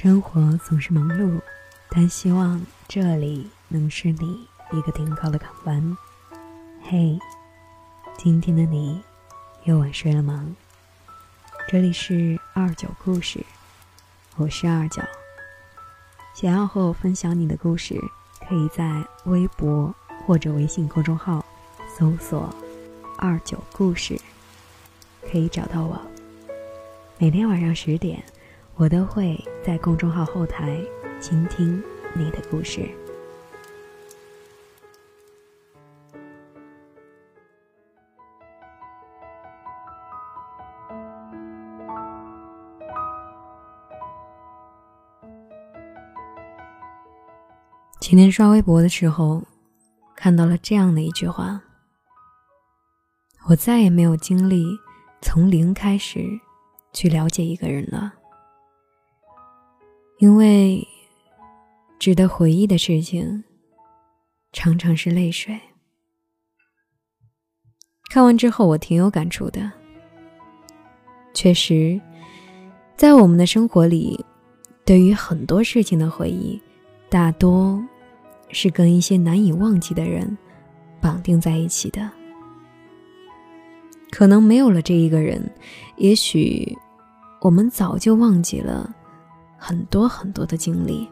生活总是忙碌，但希望这里能是你一个停靠的港湾。嘿，今天的你又晚睡了吗？这里是二九故事，我是二九。想要和我分享你的故事，可以在微博或者微信公众号搜索“二九故事”，可以找到我。每天晚上十点。我都会在公众号后台倾听你的故事。今天刷微博的时候，看到了这样的一句话：“我再也没有精力从零开始去了解一个人了。”因为值得回忆的事情，常常是泪水。看完之后，我挺有感触的。确实，在我们的生活里，对于很多事情的回忆，大多是跟一些难以忘记的人绑定在一起的。可能没有了这一个人，也许我们早就忘记了。很多很多的经历。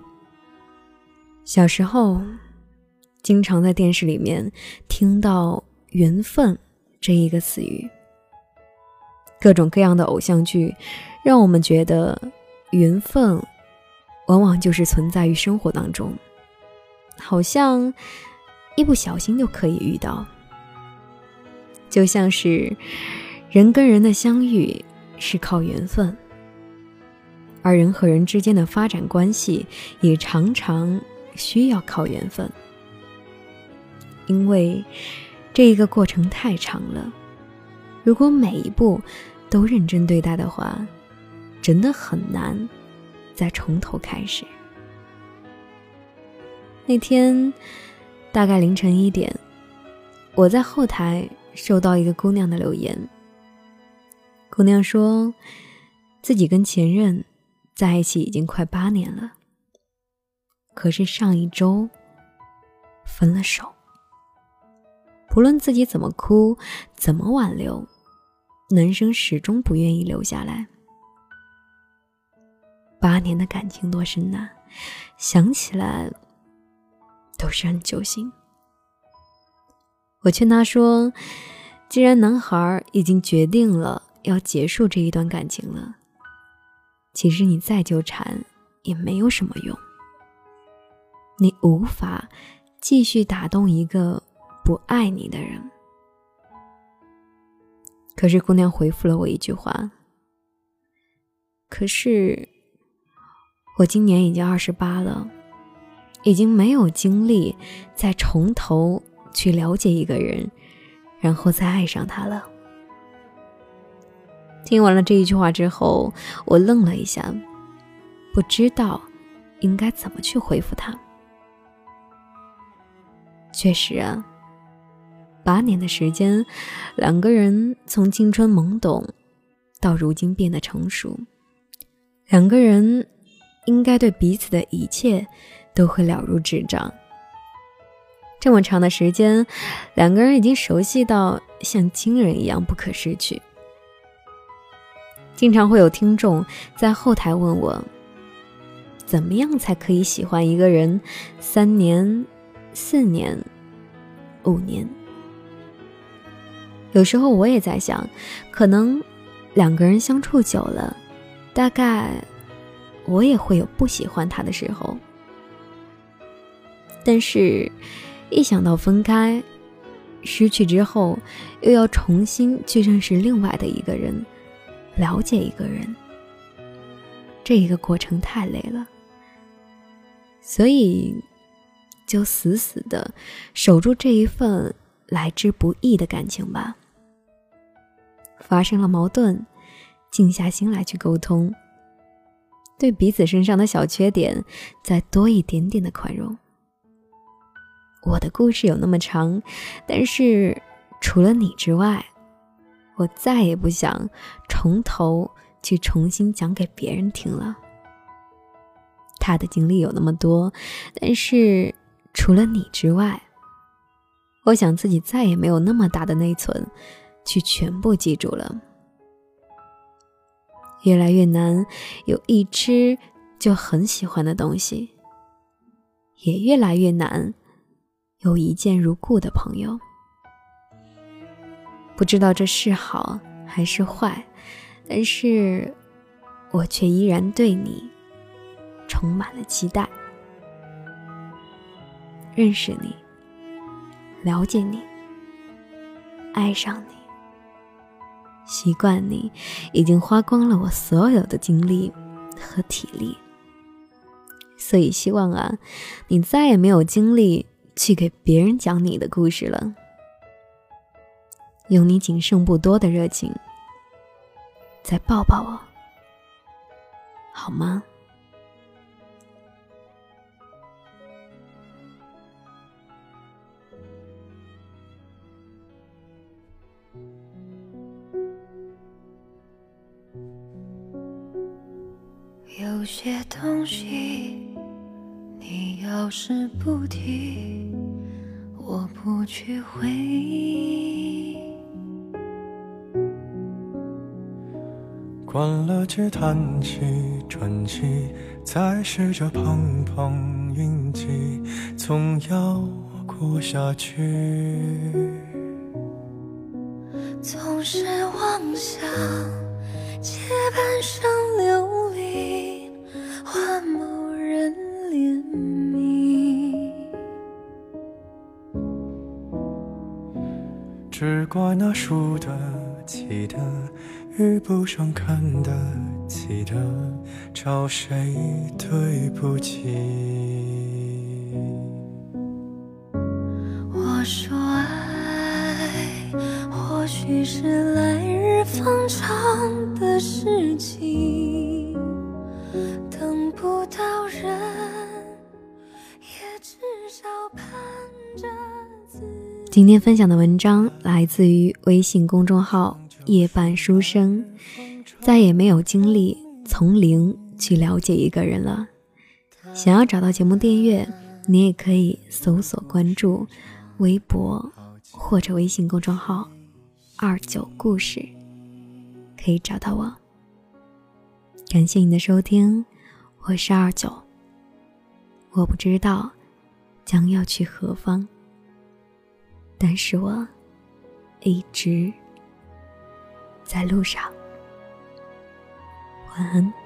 小时候，经常在电视里面听到“缘分”这一个词语。各种各样的偶像剧，让我们觉得缘分，往往就是存在于生活当中，好像一不小心就可以遇到。就像是人跟人的相遇是靠缘分。而人和人之间的发展关系也常常需要靠缘分，因为这一个过程太长了。如果每一步都认真对待的话，真的很难再从头开始。那天大概凌晨一点，我在后台收到一个姑娘的留言。姑娘说自己跟前任。在一起已经快八年了，可是上一周分了手。不论自己怎么哭，怎么挽留，男生始终不愿意留下来。八年的感情多深呐，想起来都是很揪心。我劝他说：“既然男孩已经决定了要结束这一段感情了。”其实你再纠缠也没有什么用，你无法继续打动一个不爱你的人。可是姑娘回复了我一句话：“可是我今年已经二十八了，已经没有精力再从头去了解一个人，然后再爱上他了。”听完了这一句话之后，我愣了一下，不知道应该怎么去回复他。确实啊，八年的时间，两个人从青春懵懂到如今变得成熟，两个人应该对彼此的一切都会了如指掌。这么长的时间，两个人已经熟悉到像亲人一样不可失去。经常会有听众在后台问我，怎么样才可以喜欢一个人三年、四年、五年？有时候我也在想，可能两个人相处久了，大概我也会有不喜欢他的时候。但是，一想到分开、失去之后，又要重新去认识另外的一个人。了解一个人，这一个过程太累了，所以就死死的守住这一份来之不易的感情吧。发生了矛盾，静下心来去沟通，对彼此身上的小缺点再多一点点的宽容。我的故事有那么长，但是除了你之外。我再也不想从头去重新讲给别人听了。他的经历有那么多，但是除了你之外，我想自己再也没有那么大的内存，去全部记住了。越来越难有一只就很喜欢的东西，也越来越难有一见如故的朋友。不知道这是好还是坏，但是我却依然对你充满了期待。认识你，了解你，爱上你，习惯你，已经花光了我所有的精力和体力。所以希望啊，你再也没有精力去给别人讲你的故事了。用你仅剩不多的热情，再抱抱我，好吗？有些东西，你要是不提，我不去回忆。关了机，叹气，喘息，再试着碰碰运气，总要过下去。总是妄想借半生流离换某人怜悯，只怪那输得起的。遇不上看得起的，找谁对不起？我说爱，或许是来日方长的事情，等不到人，也至少盼着自。今天分享的文章来自于微信公众号。夜半书生，再也没有精力从零去了解一个人了。想要找到节目订阅，你也可以搜索关注微博或者微信公众号“二九故事”，可以找到我。感谢你的收听，我是二九。我不知道将要去何方，但是我一直。在路上，晚安。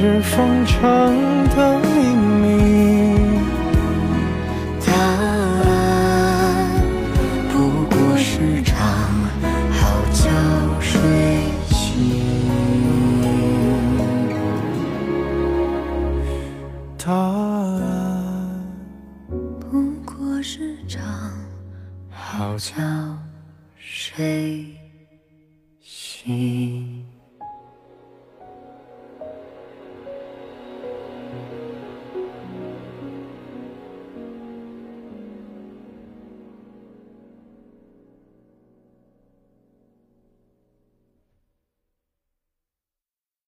日方长的秘密，答案不过是场好觉睡醒。答案不过是场好觉睡醒。